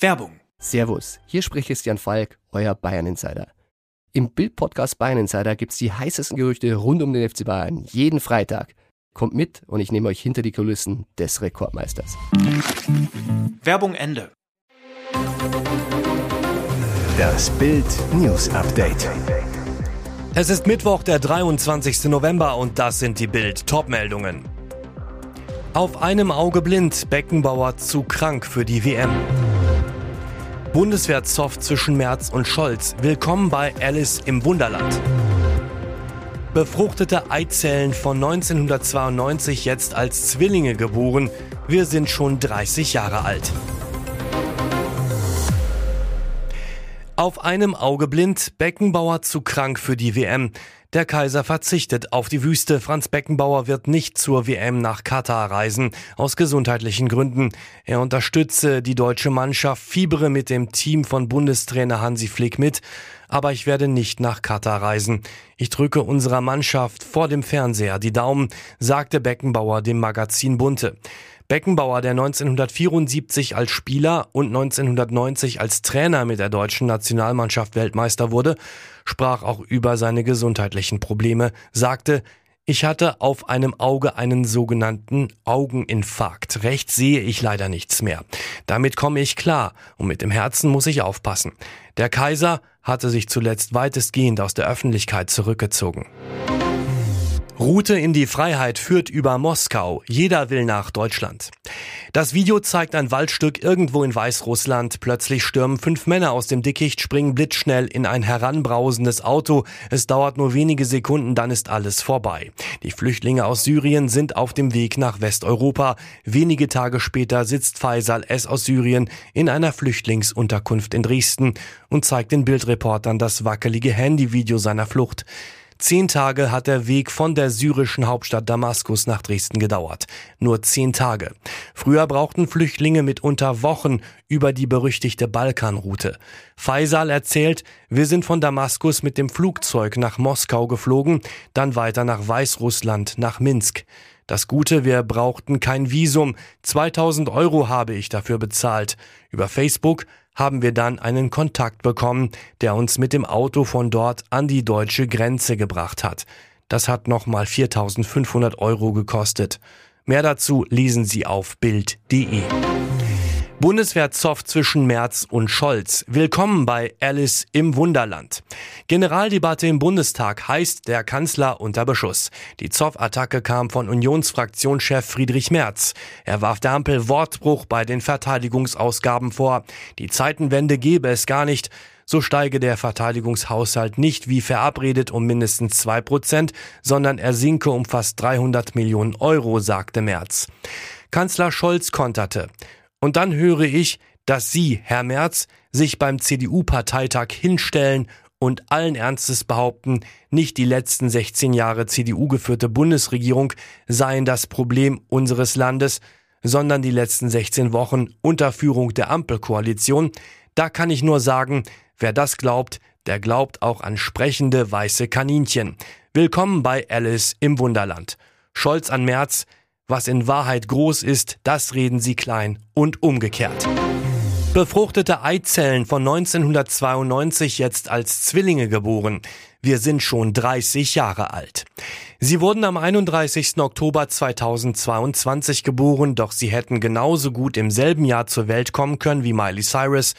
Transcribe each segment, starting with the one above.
Werbung. Servus, hier spricht Christian Falk, euer Bayern Insider. Im Bild-Podcast Bayern Insider gibt's die heißesten Gerüchte rund um den FC Bayern jeden Freitag. Kommt mit und ich nehme euch hinter die Kulissen des Rekordmeisters. Werbung Ende. Das Bild News Update. Es ist Mittwoch, der 23. November und das sind die Bild Topmeldungen. Auf einem Auge blind, Beckenbauer zu krank für die WM. Bundeswehrzoff zwischen Merz und Scholz. Willkommen bei Alice im Wunderland. Befruchtete Eizellen von 1992 jetzt als Zwillinge geboren. Wir sind schon 30 Jahre alt. Auf einem Auge blind, Beckenbauer zu krank für die WM. Der Kaiser verzichtet auf die Wüste. Franz Beckenbauer wird nicht zur WM nach Katar reisen, aus gesundheitlichen Gründen. Er unterstütze die deutsche Mannschaft, fiebere mit dem Team von Bundestrainer Hansi Flick mit. Aber ich werde nicht nach Katar reisen. Ich drücke unserer Mannschaft vor dem Fernseher die Daumen, sagte Beckenbauer dem Magazin Bunte. Beckenbauer, der 1974 als Spieler und 1990 als Trainer mit der deutschen Nationalmannschaft Weltmeister wurde, sprach auch über seine gesundheitlichen Probleme, sagte, ich hatte auf einem Auge einen sogenannten Augeninfarkt. Rechts sehe ich leider nichts mehr. Damit komme ich klar und mit dem Herzen muss ich aufpassen. Der Kaiser hatte sich zuletzt weitestgehend aus der Öffentlichkeit zurückgezogen. Route in die Freiheit führt über Moskau. Jeder will nach Deutschland. Das Video zeigt ein Waldstück irgendwo in Weißrussland. Plötzlich stürmen fünf Männer aus dem Dickicht, springen blitzschnell in ein heranbrausendes Auto. Es dauert nur wenige Sekunden, dann ist alles vorbei. Die Flüchtlinge aus Syrien sind auf dem Weg nach Westeuropa. Wenige Tage später sitzt Faisal S. aus Syrien in einer Flüchtlingsunterkunft in Dresden und zeigt den Bildreportern das wackelige Handyvideo seiner Flucht. Zehn Tage hat der Weg von der syrischen Hauptstadt Damaskus nach Dresden gedauert. Nur zehn Tage. Früher brauchten Flüchtlinge mitunter Wochen über die berüchtigte Balkanroute. Faisal erzählt, wir sind von Damaskus mit dem Flugzeug nach Moskau geflogen, dann weiter nach Weißrussland, nach Minsk. Das Gute, wir brauchten kein Visum. 2000 Euro habe ich dafür bezahlt. Über Facebook haben wir dann einen Kontakt bekommen, der uns mit dem Auto von dort an die deutsche Grenze gebracht hat. Das hat nochmal 4500 Euro gekostet. Mehr dazu lesen Sie auf Bild.de. Bundeswehrzoff zwischen Merz und Scholz. Willkommen bei Alice im Wunderland. Generaldebatte im Bundestag heißt der Kanzler unter Beschuss. Die Zoff-Attacke kam von Unionsfraktionschef Friedrich Merz. Er warf der Ampel Wortbruch bei den Verteidigungsausgaben vor. Die Zeitenwende gebe es gar nicht. So steige der Verteidigungshaushalt nicht wie verabredet um mindestens zwei Prozent, sondern er sinke um fast 300 Millionen Euro, sagte Merz. Kanzler Scholz konterte. Und dann höre ich, dass Sie, Herr Merz, sich beim CDU-Parteitag hinstellen und allen Ernstes behaupten, nicht die letzten 16 Jahre CDU geführte Bundesregierung seien das Problem unseres Landes, sondern die letzten 16 Wochen unter Führung der Ampelkoalition. Da kann ich nur sagen, wer das glaubt, der glaubt auch an sprechende weiße Kaninchen. Willkommen bei Alice im Wunderland. Scholz an Merz, was in Wahrheit groß ist, das reden sie klein und umgekehrt. Befruchtete Eizellen von 1992 jetzt als Zwillinge geboren. Wir sind schon 30 Jahre alt. Sie wurden am 31. Oktober 2022 geboren, doch sie hätten genauso gut im selben Jahr zur Welt kommen können wie Miley Cyrus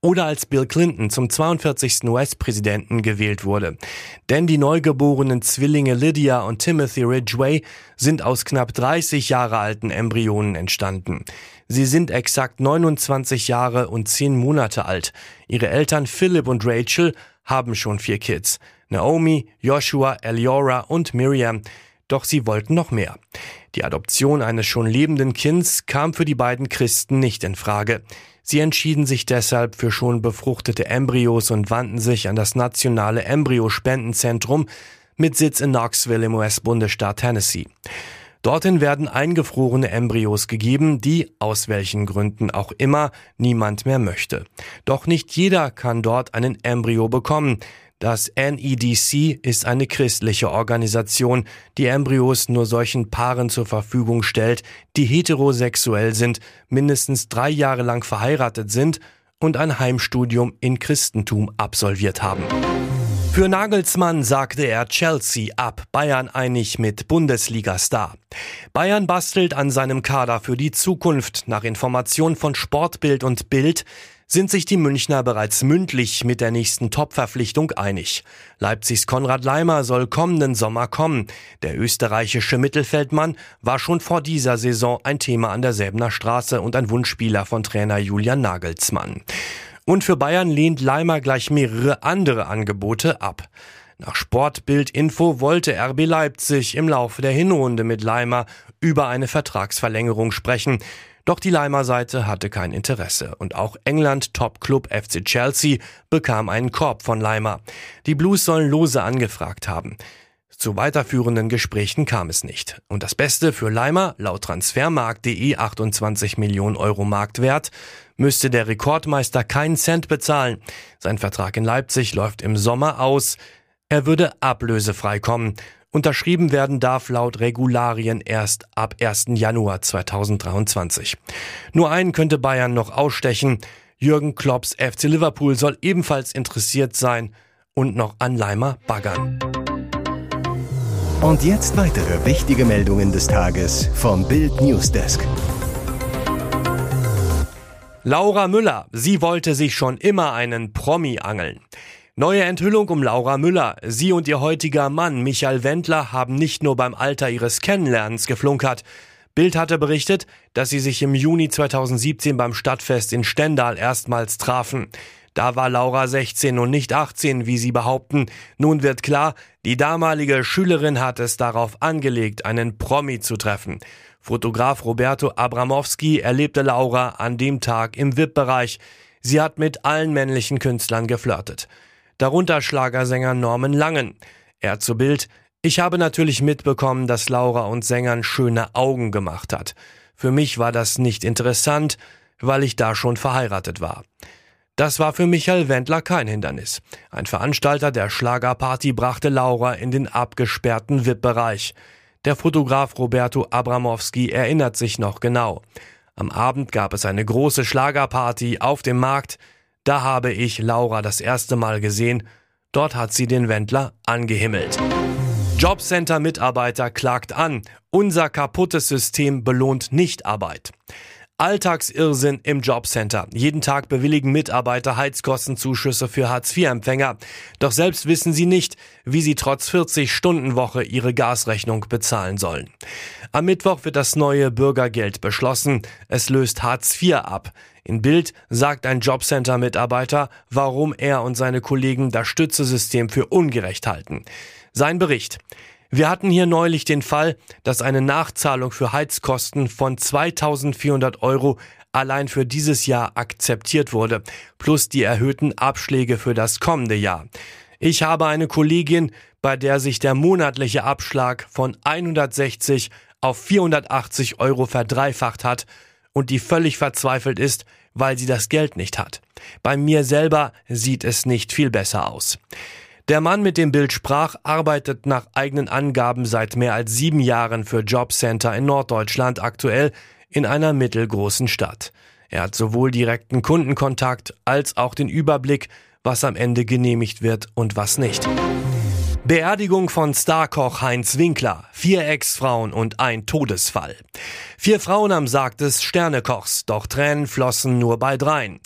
oder als Bill Clinton zum 42. US-Präsidenten gewählt wurde. Denn die neugeborenen Zwillinge Lydia und Timothy Ridgway sind aus knapp 30 Jahre alten Embryonen entstanden. Sie sind exakt 29 Jahre und 10 Monate alt. Ihre Eltern Philip und Rachel haben schon vier Kids. Naomi, Joshua, Eliora und Miriam. Doch sie wollten noch mehr. Die Adoption eines schon lebenden Kinds kam für die beiden Christen nicht in Frage. Sie entschieden sich deshalb für schon befruchtete Embryos und wandten sich an das nationale Embryospendenzentrum mit Sitz in Knoxville im US-Bundesstaat Tennessee. Dorthin werden eingefrorene Embryos gegeben, die, aus welchen Gründen auch immer, niemand mehr möchte. Doch nicht jeder kann dort einen Embryo bekommen. Das NEDC ist eine christliche Organisation, die Embryos nur solchen Paaren zur Verfügung stellt, die heterosexuell sind, mindestens drei Jahre lang verheiratet sind und ein Heimstudium in Christentum absolviert haben. Für Nagelsmann sagte er Chelsea ab, Bayern einig mit Bundesliga-Star. Bayern bastelt an seinem Kader für die Zukunft. Nach Information von Sportbild und Bild sind sich die Münchner bereits mündlich mit der nächsten Top-Verpflichtung einig. Leipzigs Konrad Leimer soll kommenden Sommer kommen. Der österreichische Mittelfeldmann war schon vor dieser Saison ein Thema an der Säbener Straße und ein Wunschspieler von Trainer Julian Nagelsmann. Und für Bayern lehnt Leimer gleich mehrere andere Angebote ab. Nach Sportbild-Info wollte RB Leipzig im Laufe der Hinrunde mit Leimer über eine Vertragsverlängerung sprechen. Doch die Leimer Seite hatte kein Interesse und auch England Top-Club FC Chelsea bekam einen Korb von Leimer. Die Blues sollen lose angefragt haben. Zu weiterführenden Gesprächen kam es nicht. Und das Beste für Leimer, laut Transfermarkt.de 28 Millionen Euro Marktwert, müsste der Rekordmeister keinen Cent bezahlen. Sein Vertrag in Leipzig läuft im Sommer aus. Er würde ablösefrei kommen. Unterschrieben werden darf laut Regularien erst ab 1. Januar 2023. Nur einen könnte Bayern noch ausstechen. Jürgen Klopps FC Liverpool soll ebenfalls interessiert sein und noch an Leimer baggern. Und jetzt weitere wichtige Meldungen des Tages vom Bild Newsdesk. Laura Müller, sie wollte sich schon immer einen Promi angeln. Neue Enthüllung um Laura Müller. Sie und ihr heutiger Mann Michael Wendler haben nicht nur beim Alter ihres Kennenlernens geflunkert. Bild hatte berichtet, dass sie sich im Juni 2017 beim Stadtfest in Stendal erstmals trafen. Da war Laura 16 und nicht 18, wie sie behaupten. Nun wird klar, die damalige Schülerin hat es darauf angelegt, einen Promi zu treffen. Fotograf Roberto Abramowski erlebte Laura an dem Tag im VIP-Bereich. Sie hat mit allen männlichen Künstlern geflirtet darunter Schlagersänger Norman Langen. Er zu Bild, ich habe natürlich mitbekommen, dass Laura uns Sängern schöne Augen gemacht hat. Für mich war das nicht interessant, weil ich da schon verheiratet war. Das war für Michael Wendler kein Hindernis. Ein Veranstalter der Schlagerparty brachte Laura in den abgesperrten VIP-Bereich. Der Fotograf Roberto Abramowski erinnert sich noch genau. Am Abend gab es eine große Schlagerparty auf dem Markt. Da habe ich Laura das erste Mal gesehen. Dort hat sie den Wendler angehimmelt. Jobcenter-Mitarbeiter klagt an. Unser kaputtes System belohnt nicht Arbeit. Alltagsirrsinn im Jobcenter. Jeden Tag bewilligen Mitarbeiter Heizkostenzuschüsse für Hartz-IV-Empfänger. Doch selbst wissen sie nicht, wie sie trotz 40-Stunden-Woche ihre Gasrechnung bezahlen sollen. Am Mittwoch wird das neue Bürgergeld beschlossen. Es löst Hartz IV ab. In Bild sagt ein Jobcenter-Mitarbeiter, warum er und seine Kollegen das Stützesystem für ungerecht halten. Sein Bericht. Wir hatten hier neulich den Fall, dass eine Nachzahlung für Heizkosten von 2400 Euro allein für dieses Jahr akzeptiert wurde, plus die erhöhten Abschläge für das kommende Jahr. Ich habe eine Kollegin, bei der sich der monatliche Abschlag von 160 auf 480 Euro verdreifacht hat und die völlig verzweifelt ist, weil sie das Geld nicht hat. Bei mir selber sieht es nicht viel besser aus. Der Mann mit dem Bild sprach, arbeitet nach eigenen Angaben seit mehr als sieben Jahren für Jobcenter in Norddeutschland, aktuell in einer mittelgroßen Stadt. Er hat sowohl direkten Kundenkontakt als auch den Überblick, was am Ende genehmigt wird und was nicht. Beerdigung von Starkoch Heinz Winkler, vier Ex-Frauen und ein Todesfall. Vier Frauen am Sarg des Sternekochs, doch Tränen flossen nur bei dreien.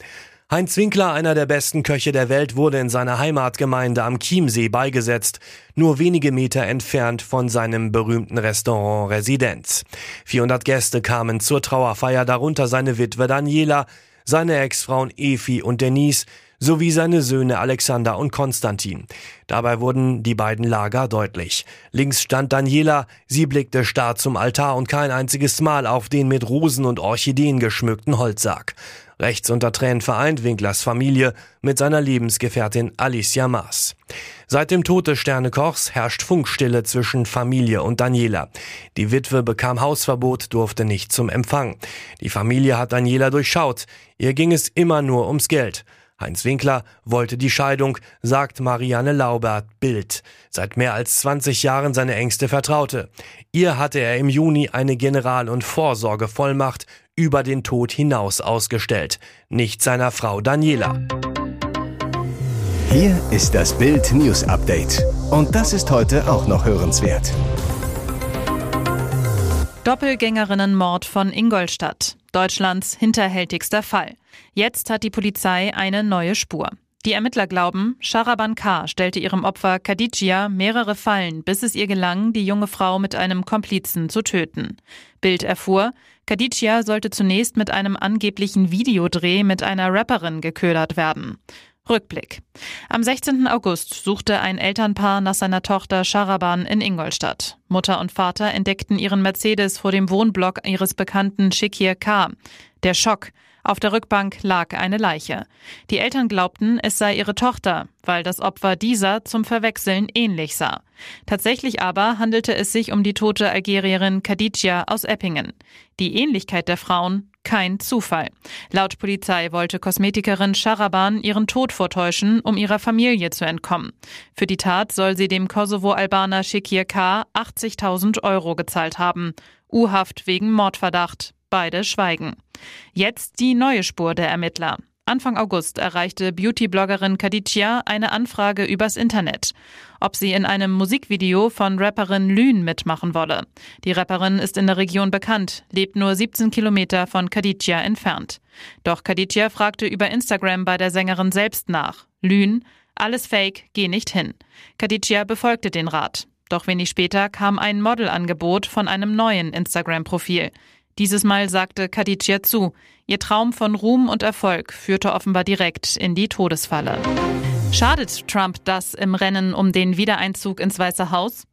Heinz Winkler, einer der besten Köche der Welt, wurde in seiner Heimatgemeinde am Chiemsee beigesetzt, nur wenige Meter entfernt von seinem berühmten Restaurant Residenz. 400 Gäste kamen zur Trauerfeier, darunter seine Witwe Daniela, seine Ex-Frauen Efi und Denise, sowie seine Söhne Alexander und Konstantin. Dabei wurden die beiden Lager deutlich. Links stand Daniela, sie blickte starr zum Altar und kein einziges Mal auf den mit Rosen und Orchideen geschmückten Holzsarg. Rechts unter Tränen vereint Winklers Familie mit seiner Lebensgefährtin Alicia Maas. Seit dem Tod des Sternekochs herrscht Funkstille zwischen Familie und Daniela. Die Witwe bekam Hausverbot, durfte nicht zum Empfang. Die Familie hat Daniela durchschaut. Ihr ging es immer nur ums Geld. Heinz Winkler wollte die Scheidung, sagt Marianne Laubert Bild. Seit mehr als 20 Jahren seine engste Vertraute. Ihr hatte er im Juni eine General- und Vorsorgevollmacht über den Tod hinaus ausgestellt. Nicht seiner Frau Daniela. Hier ist das Bild News Update. Und das ist heute auch noch hörenswert. Doppelgängerinnenmord von Ingolstadt. Deutschlands hinterhältigster Fall. Jetzt hat die Polizei eine neue Spur. Die Ermittler glauben, Sharaban K. stellte ihrem Opfer Khadijia mehrere Fallen, bis es ihr gelang, die junge Frau mit einem Komplizen zu töten. Bild erfuhr, Khadijia sollte zunächst mit einem angeblichen Videodreh mit einer Rapperin geködert werden. Rückblick. Am 16. August suchte ein Elternpaar nach seiner Tochter Sharaban in Ingolstadt. Mutter und Vater entdeckten ihren Mercedes vor dem Wohnblock ihres Bekannten Shikir K. Der Schock. Auf der Rückbank lag eine Leiche. Die Eltern glaubten, es sei ihre Tochter, weil das Opfer dieser zum Verwechseln ähnlich sah. Tatsächlich aber handelte es sich um die tote Algerierin Khadija aus Eppingen. Die Ähnlichkeit der Frauen kein Zufall. Laut Polizei wollte Kosmetikerin Sharaban ihren Tod vortäuschen, um ihrer Familie zu entkommen. Für die Tat soll sie dem Kosovo-Albaner Shekir K. 80.000 Euro gezahlt haben. U-Haft wegen Mordverdacht. Beide schweigen. Jetzt die neue Spur der Ermittler. Anfang August erreichte Beauty-Bloggerin Khadija eine Anfrage übers Internet, ob sie in einem Musikvideo von Rapperin Lün mitmachen wolle. Die Rapperin ist in der Region bekannt, lebt nur 17 Kilometer von Khadija entfernt. Doch Khadija fragte über Instagram bei der Sängerin selbst nach. Lün, alles fake, geh nicht hin. Khadija befolgte den Rat. Doch wenig später kam ein Modelangebot von einem neuen Instagram-Profil. Dieses Mal sagte Khadija zu. Ihr Traum von Ruhm und Erfolg führte offenbar direkt in die Todesfalle. Schadet Trump das im Rennen um den Wiedereinzug ins Weiße Haus?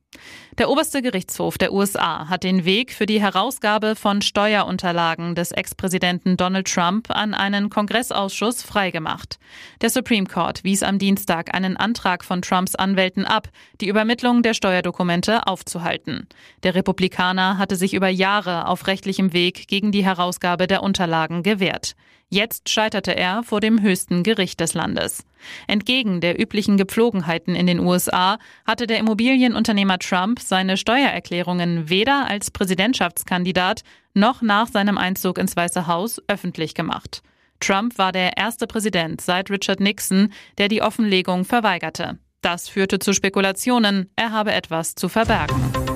Der oberste Gerichtshof der USA hat den Weg für die Herausgabe von Steuerunterlagen des Ex-Präsidenten Donald Trump an einen Kongressausschuss freigemacht. Der Supreme Court wies am Dienstag einen Antrag von Trumps Anwälten ab, die Übermittlung der Steuerdokumente aufzuhalten. Der Republikaner hatte sich über Jahre auf rechtlichem Weg gegen die Herausgabe der Unterlagen gewehrt. Jetzt scheiterte er vor dem höchsten Gericht des Landes. Entgegen der üblichen Gepflogenheiten in den USA hatte der Immobilienunternehmer Trump seine Steuererklärungen weder als Präsidentschaftskandidat noch nach seinem Einzug ins Weiße Haus öffentlich gemacht. Trump war der erste Präsident seit Richard Nixon, der die Offenlegung verweigerte. Das führte zu Spekulationen, er habe etwas zu verbergen.